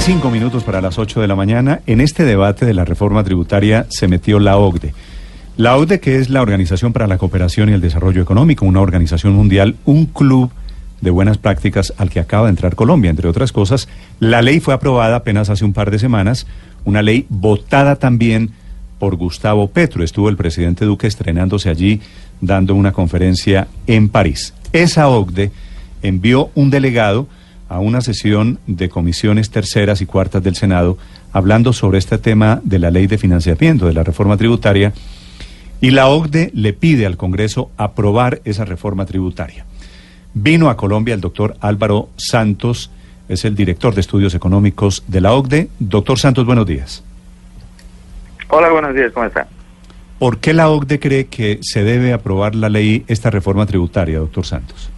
25 minutos para las 8 de la mañana. En este debate de la reforma tributaria se metió la OCDE. La OCDE, que es la Organización para la Cooperación y el Desarrollo Económico, una organización mundial, un club de buenas prácticas al que acaba de entrar Colombia, entre otras cosas. La ley fue aprobada apenas hace un par de semanas, una ley votada también por Gustavo Petro. Estuvo el presidente Duque estrenándose allí, dando una conferencia en París. Esa OCDE envió un delegado a una sesión de comisiones terceras y cuartas del Senado hablando sobre este tema de la ley de financiamiento, de la reforma tributaria, y la OCDE le pide al Congreso aprobar esa reforma tributaria. Vino a Colombia el doctor Álvaro Santos, es el director de estudios económicos de la OCDE. Doctor Santos, buenos días. Hola, buenos días, ¿cómo está? ¿Por qué la OCDE cree que se debe aprobar la ley, esta reforma tributaria, doctor Santos?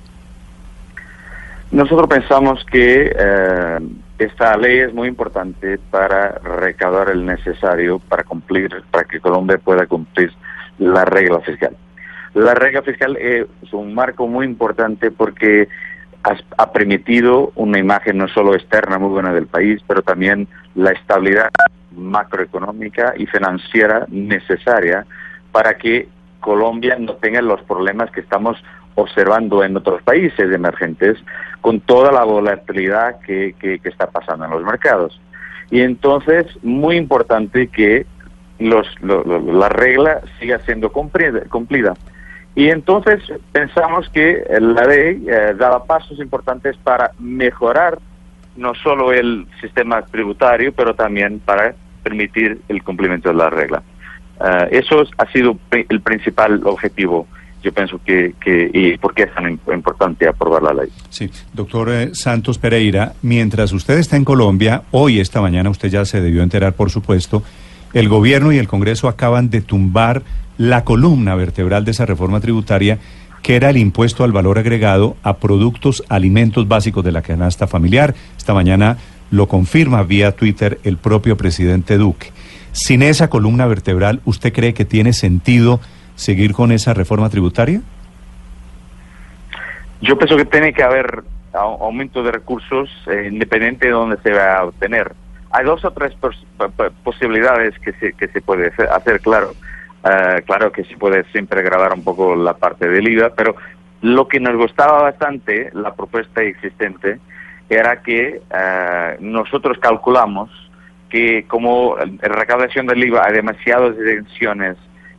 Nosotros pensamos que eh, esta ley es muy importante para recaudar el necesario para cumplir, para que Colombia pueda cumplir la regla fiscal. La regla fiscal es un marco muy importante porque ha, ha permitido una imagen no solo externa muy buena del país, pero también la estabilidad macroeconómica y financiera necesaria para que Colombia no tenga los problemas que estamos observando en otros países emergentes con toda la volatilidad que, que, está pasando en los mercados. Y entonces, muy importante que los, lo, lo, la regla siga siendo cumplida. Y entonces pensamos que la ley eh, daba pasos importantes para mejorar no solo el sistema tributario, pero también para permitir el cumplimiento de la regla. Uh, eso ha sido el principal objetivo yo pienso que, que y por qué es tan importante aprobar la ley. Sí, doctor eh, Santos Pereira, mientras usted está en Colombia, hoy, esta mañana, usted ya se debió enterar, por supuesto, el gobierno y el Congreso acaban de tumbar la columna vertebral de esa reforma tributaria, que era el impuesto al valor agregado a productos, alimentos básicos de la canasta familiar. Esta mañana lo confirma vía Twitter el propio presidente Duque. Sin esa columna vertebral, ¿usted cree que tiene sentido seguir con esa reforma tributaria? Yo pienso que tiene que haber aumento de recursos eh, independiente de dónde se va a obtener. Hay dos o tres pos posibilidades que se, que se puede hacer, claro. Uh, claro que se puede siempre grabar un poco la parte del IVA, pero lo que nos gustaba bastante, la propuesta existente, era que uh, nosotros calculamos que como en recaudación del IVA hay demasiadas deducciones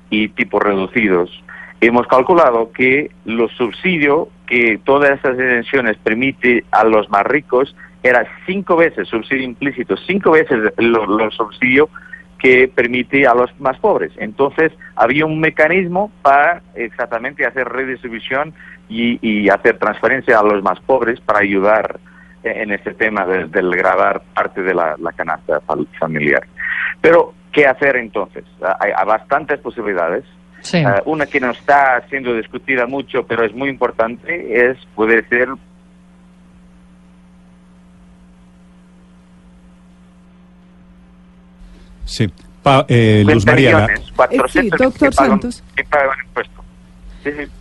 y tipos reducidos, hemos calculado que los subsidios que todas estas detenciones permite a los más ricos era cinco veces subsidio implícito, cinco veces los lo subsidios que permite a los más pobres. Entonces había un mecanismo para exactamente hacer redistribución y, y hacer transferencia a los más pobres para ayudar en este tema del de grabar parte de la, la canasta familiar. Pero ¿Qué hacer entonces? Hay, hay bastantes posibilidades. Sí. Uh, una que no está siendo discutida mucho, pero es muy importante, es poder ser Sí. Pa, eh, Luz María. millones, 400 Eh, sí, doctor que pagan, Santos. que pagan. Sí, sí.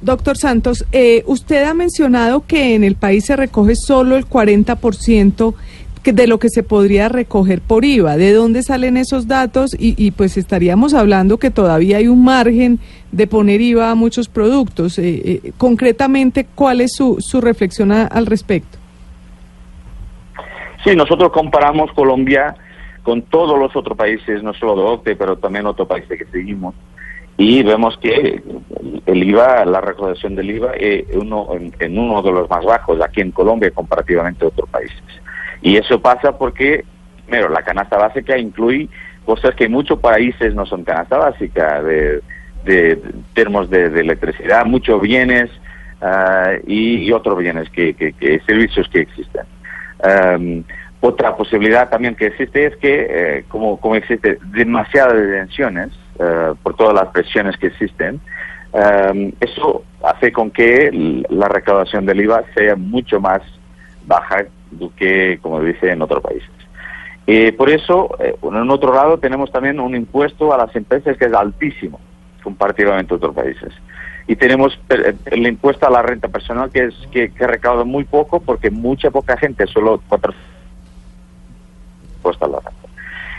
Doctor Santos, eh, usted ha mencionado que en el país se recoge solo el 40% que- de lo que se podría recoger por IVA. ¿De dónde salen esos datos? Y, y pues estaríamos hablando que todavía hay un margen de poner IVA a muchos productos. Eh, eh, concretamente, ¿cuál es su, su reflexión al respecto? Sí, nosotros comparamos Colombia con todos los otros países, no solo de OCDE, pero también otros países que seguimos. Y vemos que el IVA, la recaudación del IVA, es uno, en, en uno de los más bajos aquí en Colombia comparativamente a otros países. Y eso pasa porque, primero, la canasta básica incluye cosas que en muchos países no son canasta básica, de, de, de termos de, electricidad, muchos bienes uh, y, otros bienes, que, que, que, servicios que existen. Em, otra posibilidad también que existe es que, eh, como, como existe demasiadas detenciones eh, por todas las presiones que existen, em, eso hace con que la recaudación del IVA sea mucho más baja que, como dice, en otros países. Y por eso, eh, en otro lado, tenemos también un impuesto a las empresas que es altísimo comparativamente a otros países. Y tenemos eh, el impuesto a la renta personal que es que, recauda muy poco porque mucha poca gente, solo cuatro impuesto a la renta.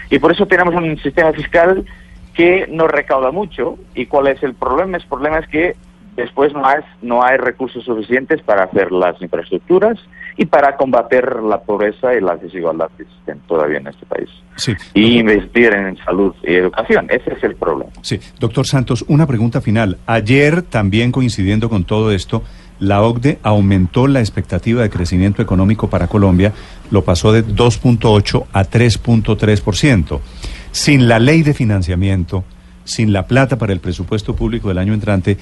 Y por eso tenemos un sistema fiscal que no recauda mucho. ¿Y cuál es el problema? El problema es que después no hay, no hay recursos suficientes para hacer las infraestructuras y para combater la pobreza y las desigualdades que existen todavía en este país. Sí, y investir en salud y educación. Ese es el problema. Sí, doctor Santos, una pregunta final. Ayer, también coincidiendo con todo esto, la OCDE aumentó la expectativa de crecimiento económico para Colombia, lo pasó de 2.8 a 3.3%. Sin la ley de financiamiento, sin la plata para el presupuesto público del año entrante,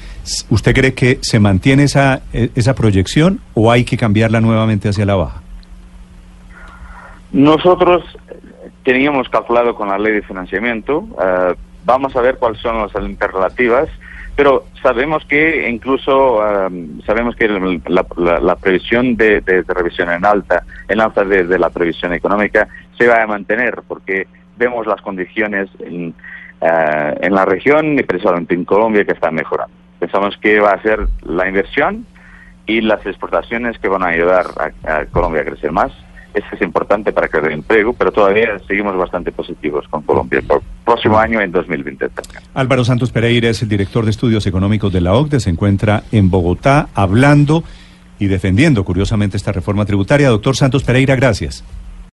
¿usted cree que se mantiene esa, e, esa proyección o hay que cambiarla nuevamente hacia la baja? Nosotros teníamos calculado con la ley de financiamiento, eh, vamos a ver cuáles son las alternativas, pero sabemos que incluso sabemos que la, previsión de, revisión en alta, en alta de, la previsión económica, se va a mantener porque vemos las condiciones en, eh, en la región y precisamente en Colombia que están mejorando. Pensamos que va a ser la inversión y las exportaciones que van a ayudar a, Colombia a crecer más. Eso es importante para crear empleo, pero todavía seguimos bastante positivos con Colombia por próximo año en 2020 Álvaro Santos Pereira es el director de estudios económicos de la OCDE, se encuentra en Bogotá hablando y defendiendo curiosamente esta reforma tributaria. Doctor Santos Pereira, gracias.